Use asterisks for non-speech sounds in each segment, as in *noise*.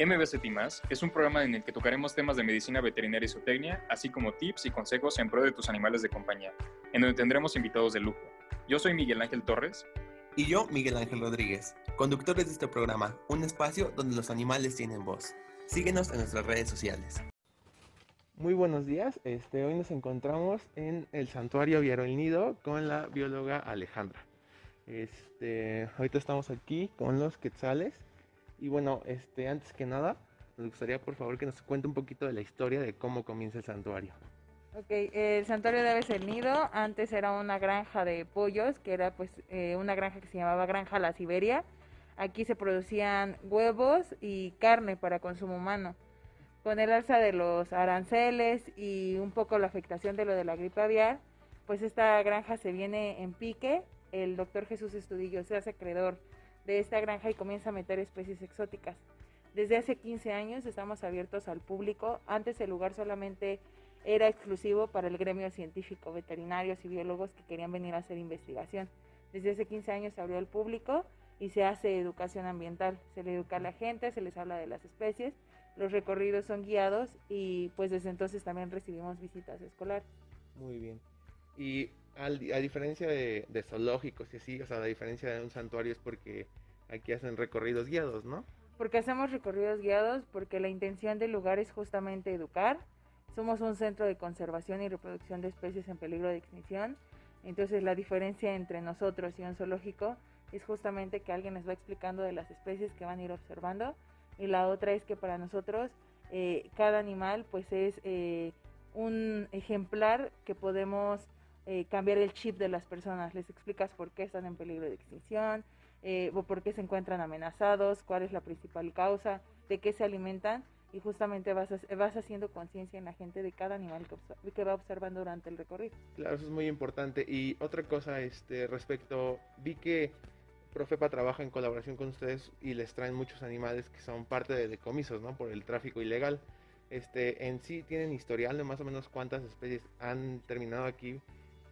MBCT es un programa en el que tocaremos temas de medicina veterinaria y zootecnia, así como tips y consejos en pro de tus animales de compañía, en donde tendremos invitados de lujo. Yo soy Miguel Ángel Torres. Y yo, Miguel Ángel Rodríguez, conductores de este programa, un espacio donde los animales tienen voz. Síguenos en nuestras redes sociales. Muy buenos días, este, hoy nos encontramos en el Santuario Viero El Nido con la bióloga Alejandra. Este, ahorita estamos aquí con los quetzales y bueno, este, antes que nada, nos gustaría por favor que nos cuente un poquito de la historia de cómo comienza el santuario. Ok, el santuario de aves el nido antes era una granja de pollos, que era pues eh, una granja que se llamaba Granja La Siberia. Aquí se producían huevos y carne para consumo humano. Con el alza de los aranceles y un poco la afectación de lo de la gripe aviar, pues esta granja se viene en pique. El doctor Jesús Estudillo se hace acreedor de esta granja y comienza a meter especies exóticas. Desde hace 15 años estamos abiertos al público. Antes el lugar solamente era exclusivo para el gremio científico, veterinarios y biólogos que querían venir a hacer investigación. Desde hace 15 años se abrió al público y se hace educación ambiental. Se le educa a la gente, se les habla de las especies, los recorridos son guiados y pues desde entonces también recibimos visitas escolares. Muy bien. Y a diferencia de, de, zoológicos y así, o sea, la diferencia de un santuario es porque aquí hacen recorridos guiados, ¿no? Porque hacemos recorridos guiados, porque la intención del lugar es justamente educar. Somos un centro de conservación y reproducción de especies en peligro de extinción. Entonces la diferencia entre nosotros y un zoológico es justamente que alguien les va explicando de las especies que van a ir observando. Y la otra es que para nosotros eh, cada animal pues es eh, un ejemplar que podemos eh, cambiar el chip de las personas. Les explicas por qué están en peligro de extinción, eh, o por qué se encuentran amenazados, cuál es la principal causa, de qué se alimentan y justamente vas, vas haciendo conciencia en la gente de cada animal que, que, va observando durante el recorrido. Claro, eso es muy importante. Y otra cosa, este, respecto, vi que Profepa trabaja en colaboración con ustedes y les traen muchos animales que son parte de decomisos, ¿no? Por el tráfico ilegal. Este, en sí tienen historial de más o menos cuántas especies han terminado aquí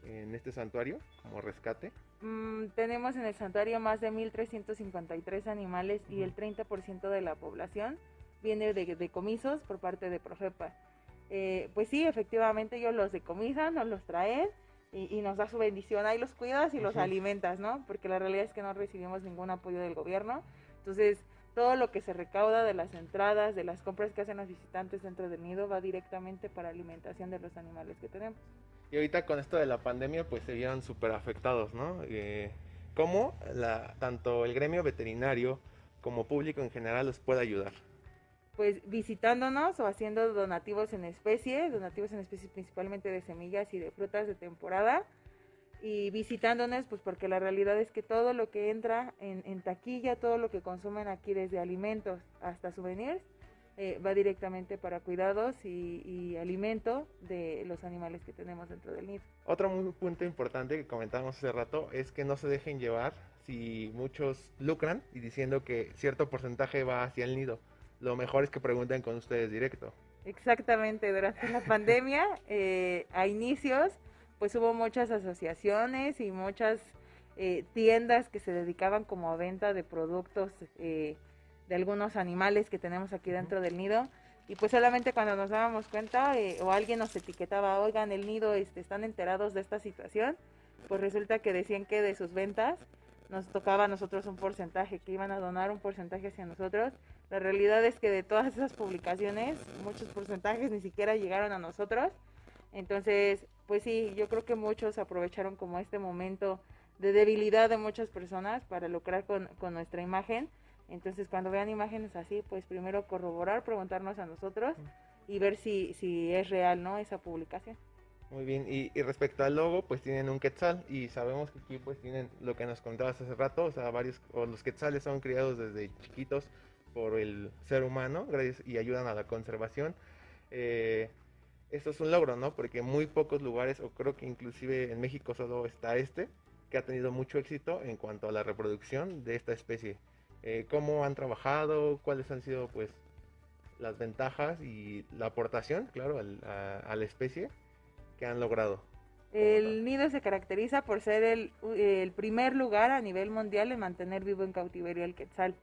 en este santuario como rescate? Mm, tenemos en el santuario más de 1.353 animales y el 30% de la población viene de decomisos por parte de Profepa. Eh, pues sí, efectivamente ellos los decomisan, nos los traen y, nos da su bendición. Ahí los cuidas y los alimentas, ¿no? Porque la realidad es que no recibimos ningún apoyo del gobierno. Entonces, todo lo que se recauda de las entradas, de las compras que hacen los visitantes dentro del nido, va directamente para alimentación de los animales que tenemos. Y ahorita con esto de la pandemia, pues se vieron súper afectados, ¿no? Eh, ¿Cómo la, tanto el gremio veterinario como público en general los puede ayudar? Pues visitándonos o haciendo donativos en especie, donativos en especie principalmente de semillas y de frutas de temporada. Y visitándonos, pues porque la realidad es que todo lo que entra en, en taquilla, todo lo que consumen aquí, desde alimentos hasta souvenirs, eh, va directamente para cuidados y, alimento de los animales que tenemos dentro del nido. Otro punto importante que comentábamos hace rato es que no se dejen llevar si muchos lucran y diciendo que cierto porcentaje va hacia el nido. Lo mejor es que pregunten con ustedes directo. Exactamente, durante la *laughs* pandemia, eh, a inicios, pues hubo muchas asociaciones y muchas eh, tiendas que se dedicaban como a venta de productos eh, de algunos animales que tenemos aquí dentro del nido. Y pues solamente cuando nos dábamos cuenta eh, o alguien nos etiquetaba, oigan, el nido, este, están enterados de esta situación, pues resulta que decían que de sus ventas nos tocaba a nosotros un porcentaje, que iban a donar un porcentaje hacia nosotros. La realidad es que de todas esas publicaciones, muchos porcentajes ni siquiera llegaron a nosotros. Entonces, pues sí, yo creo que muchos aprovecharon como este momento de debilidad de muchas personas para lucrar con, con nuestra imagen entonces, cuando vean imágenes así, pues primero corroborar, preguntarnos a nosotros y ver si, si es real, ¿no? Esa publicación. Muy bien, y, respecto al logo, pues tienen un quetzal y sabemos que aquí pues tienen lo que nos contabas hace rato, o sea, varios, o los quetzales son criados desde chiquitos por el ser humano y ayudan a la conservación. Eh, esto es un logro, ¿no? Porque muy pocos lugares, o creo que inclusive en México solo está este, que ha tenido mucho éxito en cuanto a la reproducción de esta especie. Eh, cómo han trabajado, cuáles han sido pues las ventajas y la aportación, claro, a, la especie que han logrado. El nido se caracteriza por ser el, primer lugar a nivel mundial en mantener vivo en cautiverio el quetzal.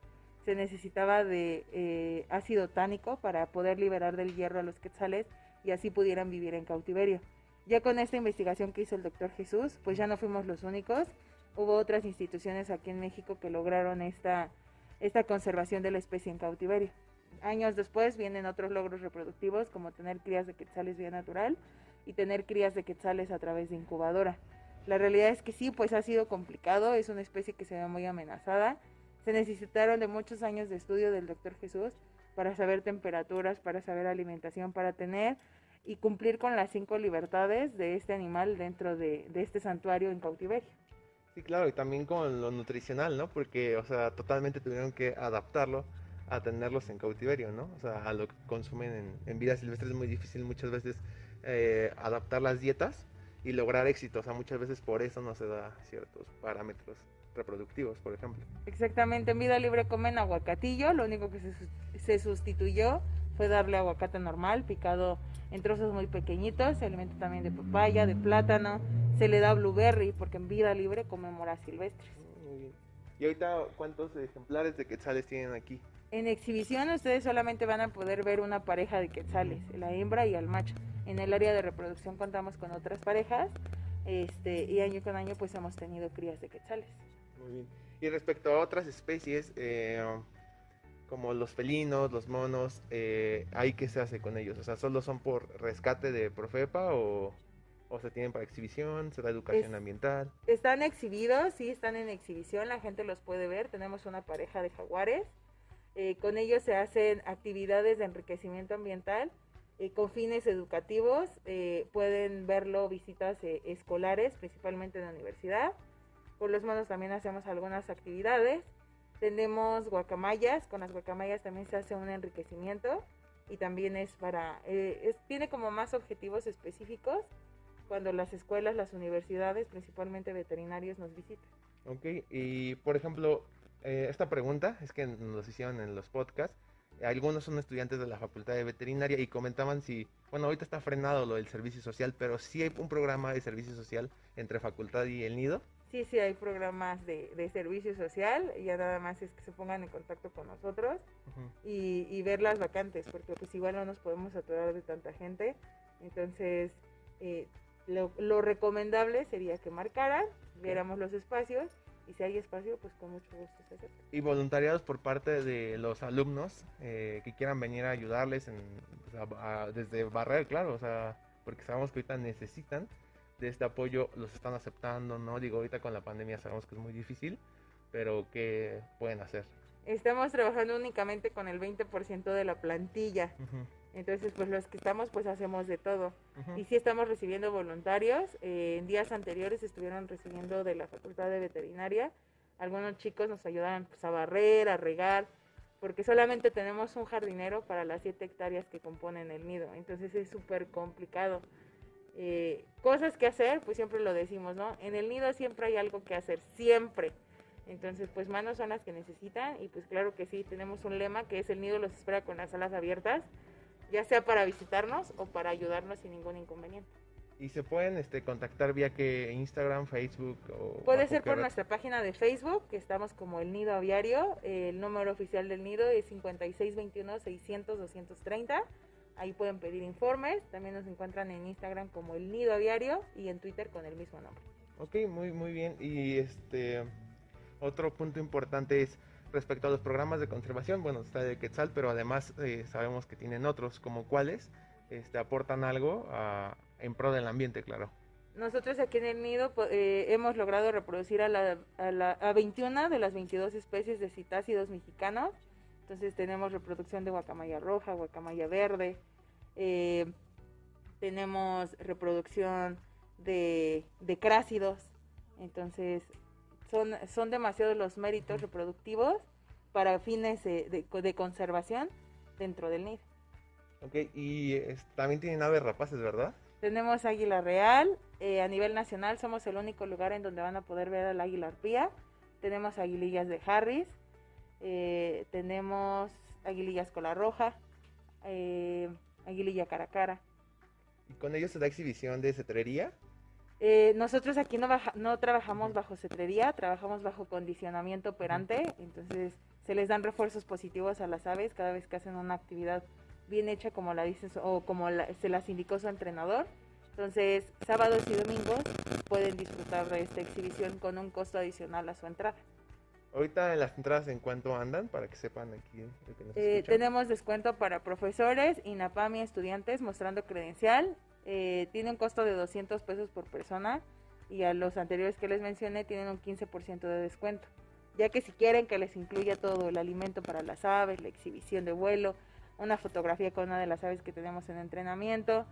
se necesitaba de eh, ácido tánico para poder liberar del hierro a los quetzales y así pudieran vivir en cautiverio. Ya con esta investigación que hizo el doctor Jesús, pues ya no fuimos los únicos. Hubo otras instituciones aquí en México que lograron esta, esta conservación de la especie en cautiverio. Años después vienen otros logros reproductivos como tener crías de quetzales vía natural y tener crías de quetzales a través de incubadora. La realidad es que sí, pues ha sido complicado, es una especie que se ve muy amenazada. Se necesitaron de muchos años de estudio del doctor Jesús para saber temperaturas, para saber alimentación, para tener y cumplir con las cinco libertades de este animal dentro de, de este santuario en cautiverio. Sí, claro, y también con lo nutricional, ¿no? Porque, o sea, totalmente tuvieron que adaptarlo a tenerlos en cautiverio, ¿no? O sea, a lo que consumen en, vida silvestre es muy difícil muchas veces eh, adaptar las dietas y lograr éxito. O sea, muchas veces por eso no se da ciertos parámetros reproductivos, por ejemplo. Exactamente, en vida libre comen aguacatillo, lo único que se, se sustituyó fue darle aguacate normal, picado en trozos muy pequeñitos, se alimenta también de papaya, de plátano, se le da blueberry porque en vida libre come moras silvestres. Muy bien. ¿Y ahorita cuántos ejemplares de quetzales tienen aquí? En exhibición ustedes solamente van a poder ver una pareja de quetzales, la hembra y el macho. En el área de reproducción contamos con otras parejas este, y año con año pues hemos tenido crías de quetzales. Muy bien. Y respecto a otras especies, eh, como los felinos, los monos, eh, ¿ahí qué se hace con ellos? O sea, ¿solo son por rescate de Profepa o, o se tienen para exhibición? ¿Se da educación Es- ambiental? Están exhibidos, sí, están en exhibición, la gente los puede ver. Tenemos una pareja de jaguares. eh, con ellos se hacen actividades de enriquecimiento ambiental eh, con fines educativos. eh, pueden verlo visitas eh, escolares, principalmente en la universidad. Por los monos también hacemos algunas actividades. Tenemos guacamayas, con las guacamayas también se hace un enriquecimiento y también es para, eh, es, tiene como más objetivos específicos cuando las escuelas, las universidades, principalmente veterinarios, nos visitan. Ok, y por ejemplo, eh, esta pregunta es que nos hicieron en los podcasts. Algunos son estudiantes de la Facultad de Veterinaria y comentaban si, bueno, ahorita está frenado lo del servicio social, pero sí hay un programa de servicio social entre facultad y el nido. Sí, sí, hay programas de, de servicio social, ya nada más es que se pongan en contacto con nosotros Ujú. y, y ver las vacantes, porque pues igual no nos podemos aturar de tanta gente. Entonces, eh, lo, lo recomendable sería que marcaran, viéramos los espacios y si hay espacio, pues con mucho gusto se acepta. Y voluntariados por parte de los alumnos eh, que quieran venir a ayudarles en, a- a- desde barrer, claro, o sea, porque sabemos que ahorita necesitan de este apoyo, los están aceptando, ¿no? Digo, ahorita con la pandemia sabemos que es muy difícil, pero ¿qué pueden hacer? Estamos trabajando únicamente con el 20% de la plantilla. Entonces, pues los que estamos, pues hacemos de todo. Y sí estamos recibiendo voluntarios. eh, en días anteriores estuvieron recibiendo de la Facultad de Veterinaria. Algunos chicos nos ayudaban pues, a barrer, a regar, porque solamente tenemos un jardinero para las 7 hectáreas que componen el nido. Entonces es súper complicado. Eh, cosas que hacer, pues siempre lo decimos, ¿no? En el nido siempre hay algo que hacer, siempre. Entonces, pues manos son las que necesitan y pues claro que sí, tenemos un lema que es el nido los espera con las alas abiertas, ya sea para visitarnos o para ayudarnos sin ningún inconveniente. Y se pueden este, contactar vía que Instagram, Facebook o... Puede ser por red? nuestra página de Facebook, que estamos como el Nido Aviario. El número oficial del nido es 5621-600-230. Ahí pueden pedir informes. También nos encuentran en Instagram como el Nido Aviario y en Twitter con el mismo nombre. Ok, muy, muy bien. Y este otro punto importante es respecto a los programas de conservación. Bueno, está de Quetzal, pero además eh, sabemos que tienen otros, como cuáles este, aportan algo en pro del ambiente, claro. Nosotros aquí en el nido po- eh, hemos logrado reproducir a, la, a, la- a 21 de las 22 especies de citácidos mexicanos. Entonces tenemos reproducción de guacamaya roja, guacamaya verde, eh, tenemos reproducción de, de crácidos. Entonces son, son demasiados los méritos reproductivos para fines de, de conservación dentro del nido. Ok, y es- también tienen aves rapaces, ¿verdad? Tenemos águila real. eh, a nivel nacional somos el único lugar en donde van a poder ver al águila arpía. Tenemos aguilillas de Harris. eh, tenemos aguilillas cola roja. eh, aguililla cara a cara. Y con ellos se da exhibición de cetrería. Eh, nosotros aquí no, baja- no trabajamos bajo cetrería, trabajamos bajo condicionamiento operante. Entonces se les dan refuerzos positivos a las aves cada vez que hacen una actividad bien hecha como la dices o como se las indicó su entrenador. Entonces, sábados y domingos pueden disfrutar de esta exhibición con un costo adicional a su entrada. Ahorita las entradas en cuánto andan para que sepan aquí. Eh, tenemos descuento para profesores, INAPAM y estudiantes mostrando credencial. Eh, tiene un costo de 200 pesos por persona y a los anteriores que les mencioné tienen un 15% de descuento. Ya que si quieren que les incluya todo el alimento para las aves, la exhibición de vuelo, una fotografía con una de las aves que tenemos en entrenamiento,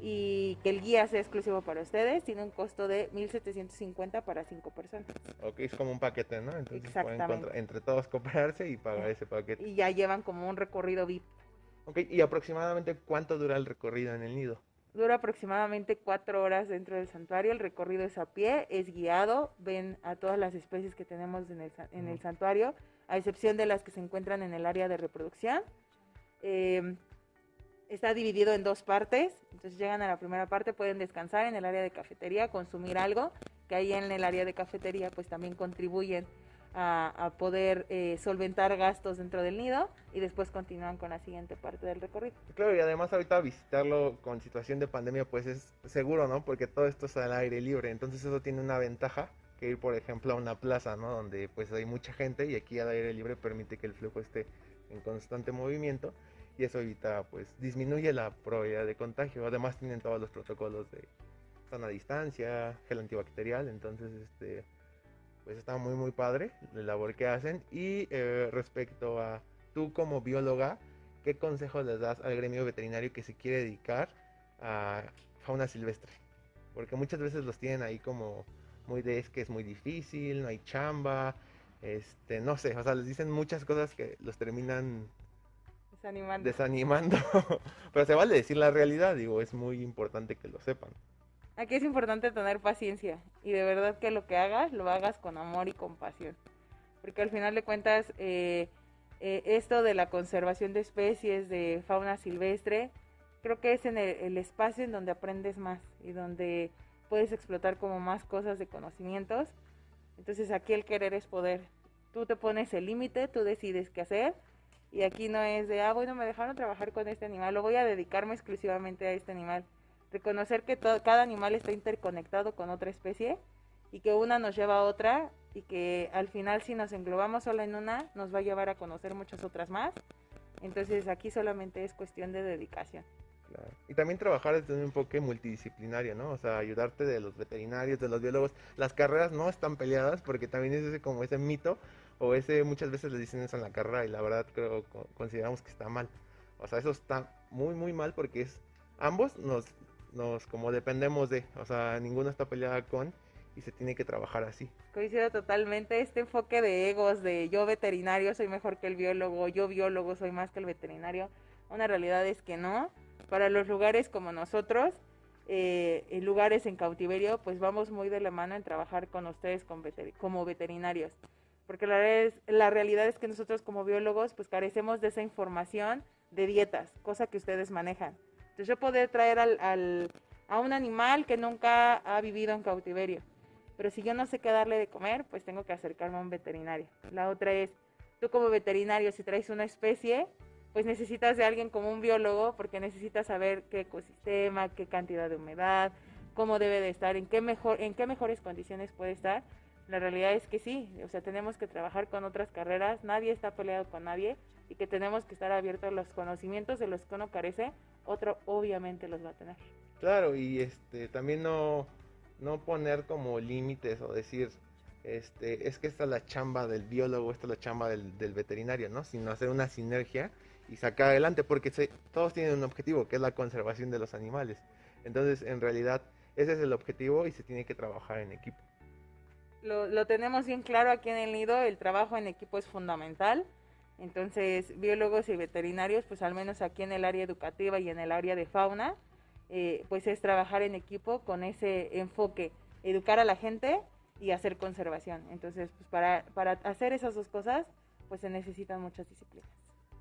y que el guía sea exclusivo para ustedes, tiene un costo de 1.750 para 5 personas. Ok, es como un paquete, ¿no? Entonces pueden entre todos comprarse y pagar ese paquete. Y ya llevan como un recorrido VIP. Ok, ¿y aproximadamente cuánto dura el recorrido en el nido? Dura aproximadamente cuatro horas dentro del santuario. El recorrido es a pie, es guiado. Ven a todas las especies que tenemos en el, en el santuario, a excepción de las que se encuentran en el área de reproducción. Eh, está dividido en dos partes. Entonces llegan a la primera parte, pueden descansar en el área de cafetería, consumir algo, que ahí en el área de cafetería pues también contribuyen a, poder eh, solventar gastos dentro del nido y después continúan con la siguiente parte del recorrido. Claro, y además ahorita visitarlo con situación de pandemia pues es seguro, ¿no? Porque todo esto es al aire libre, entonces eso tiene una ventaja que ir por ejemplo a una plaza, ¿no? Donde pues hay mucha gente y aquí al aire libre permite que el flujo esté en constante movimiento y eso evita, pues, disminuye la probabilidad de contagio. Además tienen todos los protocolos de sana distancia, gel antibacterial, entonces, este, pues está muy, muy padre la labor que hacen. Y eh, respecto a tú como bióloga, ¿qué consejos les das al gremio veterinario que se quiere dedicar a fauna silvestre? Porque muchas veces los tienen ahí como muy de es que es muy difícil, no hay chamba, este, no sé, o sea, les dicen muchas cosas que los terminan Desanimando. Desanimando. *laughs* Pero se vale decir la realidad, digo, es muy importante que lo sepan. Aquí es importante tener paciencia y de verdad que lo que hagas, lo hagas con amor y compasión. Porque al final de cuentas, eh, eh, esto de la conservación de especies, de fauna silvestre, creo que es en el, espacio en donde aprendes más y donde puedes explotar como más cosas de conocimientos. Entonces aquí el querer es poder. Tú te pones el límite, tú decides qué hacer y aquí no es de, ah, bueno, me dejaron trabajar con este animal, lo voy a dedicarme exclusivamente a este animal. Reconocer que todo, cada animal está interconectado con otra especie y que una nos lleva a otra y que al final si nos englobamos solo en una, nos va a llevar a conocer muchas otras más. Entonces aquí solamente es cuestión de dedicación. Y también trabajar desde un enfoque multidisciplinario, ¿no? O sea, ayudarte de los veterinarios, de los biólogos. Las carreras no están peleadas porque también es ese como ese mito o ese muchas veces le dicen eso en la carrera y la verdad creo consideramos que está mal. O sea, eso está muy muy mal porque es ambos nos nos como dependemos de, o sea, ninguno está peleada con y se tiene que trabajar así. Coincido totalmente este enfoque de egos de yo veterinario soy mejor que el biólogo, yo biólogo soy más que el veterinario. Una realidad es que no. Para los lugares como nosotros, eh, en lugares en cautiverio, pues vamos muy de la mano en trabajar con ustedes como veterinarios porque la, la realidad es que nosotros como biólogos pues carecemos de esa información de dietas, cosa que ustedes manejan. Entonces yo poder traer al, a un animal que nunca ha vivido en cautiverio, pero si yo no sé qué darle de comer, pues tengo que acercarme a un veterinario. La otra es, tú como veterinario, si traes una especie, pues necesitas de alguien como un biólogo, porque necesitas saber qué ecosistema, qué cantidad de humedad, cómo debe de estar, en qué, mejor, en qué mejores condiciones puede estar la realidad es que sí, o sea, tenemos que trabajar con otras carreras, nadie está peleado con nadie y que tenemos que estar abiertos a los conocimientos de los que uno carece, otro obviamente los va a tener. Claro, y este también no, no poner como límites o decir, este, es que esta es la chamba del biólogo, esta es la chamba del, del veterinario, ¿no? Sino hacer una sinergia y sacar adelante, porque todos tienen un objetivo, que es la conservación de los animales. Entonces, en realidad, ese es el objetivo y se tiene que trabajar en equipo lo, tenemos bien claro aquí en el nido, el trabajo en equipo es fundamental. Entonces, biólogos y veterinarios, pues al menos aquí en el área educativa y en el área de fauna, eh, pues es trabajar en equipo con ese enfoque, educar a la gente y hacer conservación. Entonces, pues para, para hacer esas dos cosas, pues se necesitan muchas disciplinas.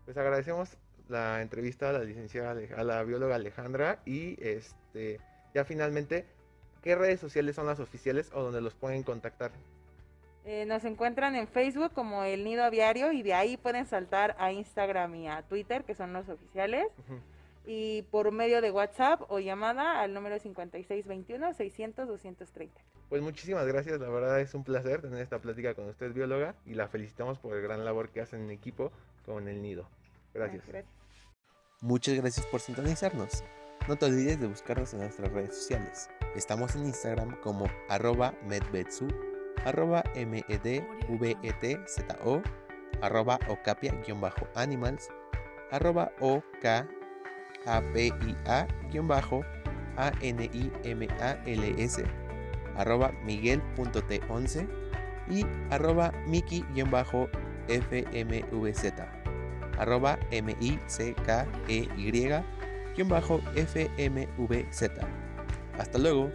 Pues agradecemos la entrevista a la licenciada, a la bióloga Alejandra y este ya finalmente ¿Qué redes sociales son las oficiales o donde los pueden contactar? Eh, nos encuentran en Facebook como El Nido Aviario y de ahí pueden saltar a Instagram y a Twitter, que son los oficiales. Y por medio de WhatsApp o llamada al número 5621-600-230. Pues muchísimas gracias, la verdad es un placer tener esta plática con usted, bióloga, y la felicitamos por el gran labor que hacen en equipo con el nido. Gracias. Muchas gracias por sintonizarnos. No te olvides de buscarnos en nuestras redes sociales. Estamos en Instagram como arroba medvetsu, arroba medvetzo, arroba ocapia-animals, arroba okapia-animals, arroba miguel.t11 y arroba miki-fmvz arroba M-I-C-K-E-Y guion bajo FMVZ. Hasta luego.